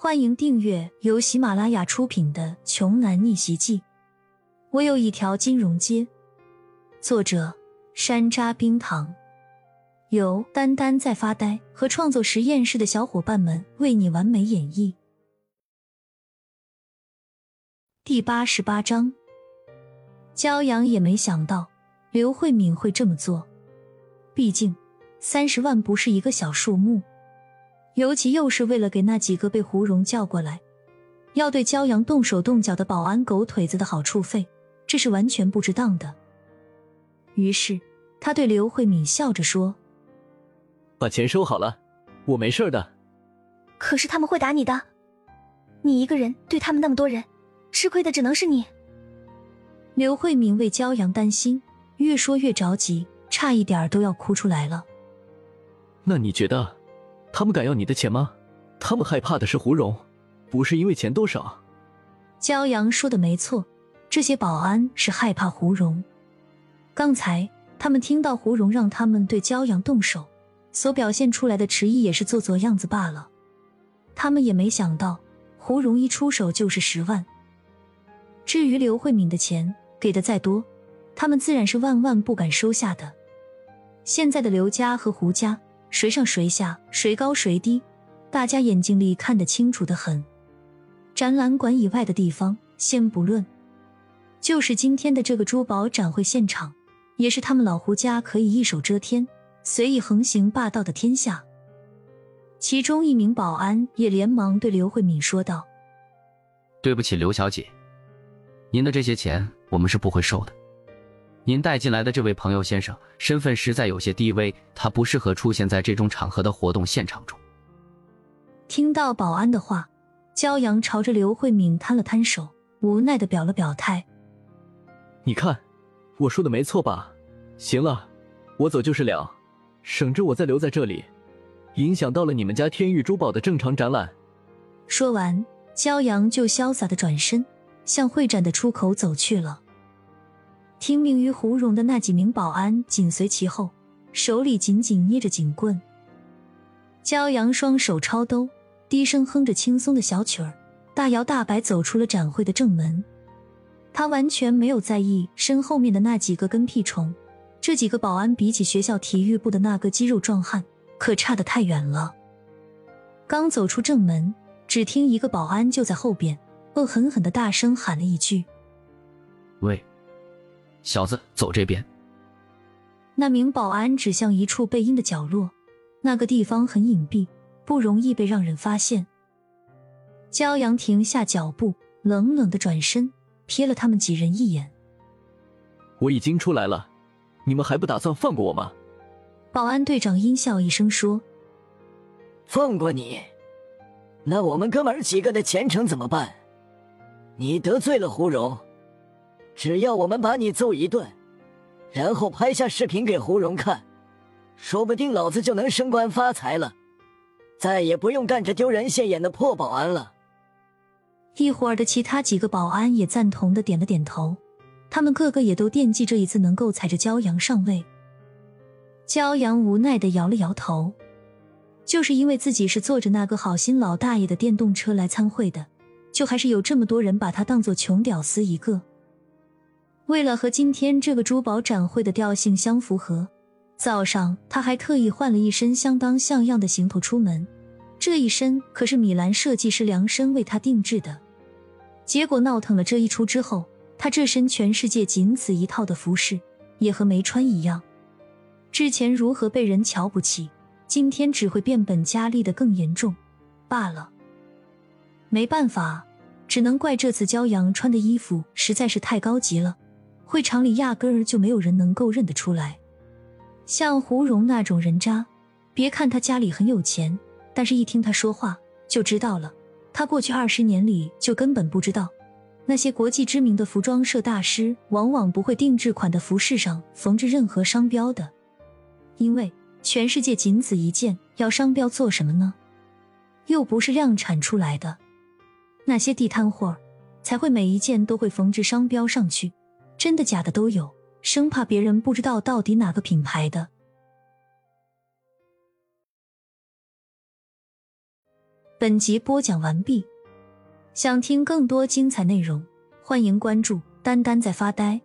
欢迎订阅由喜马拉雅出品的《穷男逆袭记》。我有一条金融街，作者山楂冰糖，由丹丹在发呆和创作实验室的小伙伴们为你完美演绎。第八十八章，骄阳也没想到刘慧敏会这么做，毕竟三十万不是一个小数目。尤其又是为了给那几个被胡蓉叫过来，要对骄阳动手动脚的保安狗腿子的好处费，这是完全不值当的。于是他对刘慧敏笑着说：“把钱收好了，我没事的。”可是他们会打你的，你一个人对他们那么多人，吃亏的只能是你。刘慧敏为骄阳担心，越说越着急，差一点都要哭出来了。那你觉得？他们敢要你的钱吗？他们害怕的是胡蓉，不是因为钱多少。骄阳说的没错，这些保安是害怕胡蓉。刚才他们听到胡蓉让他们对骄阳动手，所表现出来的迟疑也是做做样子罢了。他们也没想到胡蓉一出手就是十万。至于刘慧敏的钱给的再多，他们自然是万万不敢收下的。现在的刘家和胡家。谁上谁下，谁高谁低，大家眼睛里看得清楚的很。展览馆以外的地方先不论，就是今天的这个珠宝展会现场，也是他们老胡家可以一手遮天、随意横行霸道的天下。其中一名保安也连忙对刘慧敏说道：“对不起，刘小姐，您的这些钱我们是不会收的。”您带进来的这位朋友先生身份实在有些低微，他不适合出现在这种场合的活动现场中。听到保安的话，骄阳朝着刘慧敏摊了摊手，无奈的表了表态：“你看，我说的没错吧？行了，我走就是了，省着我再留在这里，影响到了你们家天域珠宝的正常展览。”说完，骄阳就潇洒的转身向会展的出口走去了。听命于胡蓉的那几名保安紧随其后，手里紧紧捏着警棍。骄阳双手抄兜，低声哼着轻松的小曲儿，大摇大摆走出了展会的正门。他完全没有在意身后面的那几个跟屁虫，这几个保安比起学校体育部的那个肌肉壮汉，可差得太远了。刚走出正门，只听一个保安就在后边恶狠狠的大声喊了一句：“喂！”小子，走这边。那名保安指向一处背阴的角落，那个地方很隐蔽，不容易被让人发现。骄阳停下脚步，冷冷的转身，瞥了他们几人一眼。我已经出来了，你们还不打算放过我吗？保安队长阴笑一声说：“放过你？那我们哥们几个的前程怎么办？你得罪了胡蓉。”只要我们把你揍一顿，然后拍下视频给胡蓉看，说不定老子就能升官发财了，再也不用干这丢人现眼的破保安了。一会儿的其他几个保安也赞同的点了点头，他们个个也都惦记这一次能够踩着骄阳上位。骄阳无奈的摇了摇头，就是因为自己是坐着那个好心老大爷的电动车来参会的，就还是有这么多人把他当做穷屌丝一个。为了和今天这个珠宝展会的调性相符合，早上他还特意换了一身相当像样的行头出门。这一身可是米兰设计师量身为他定制的。结果闹腾了这一出之后，他这身全世界仅此一套的服饰也和没穿一样。之前如何被人瞧不起，今天只会变本加厉的更严重罢了。没办法，只能怪这次骄阳穿的衣服实在是太高级了。会场里压根儿就没有人能够认得出来，像胡蓉那种人渣，别看他家里很有钱，但是一听他说话就知道了。他过去二十年里就根本不知道，那些国际知名的服装设大师往往不会定制款的服饰上缝制任何商标的，因为全世界仅此一件，要商标做什么呢？又不是量产出来的，那些地摊货才会每一件都会缝制商标上去。真的假的都有，生怕别人不知道到底哪个品牌的。本集播讲完毕。想听更多精彩内容，欢迎关注“丹丹在发呆”。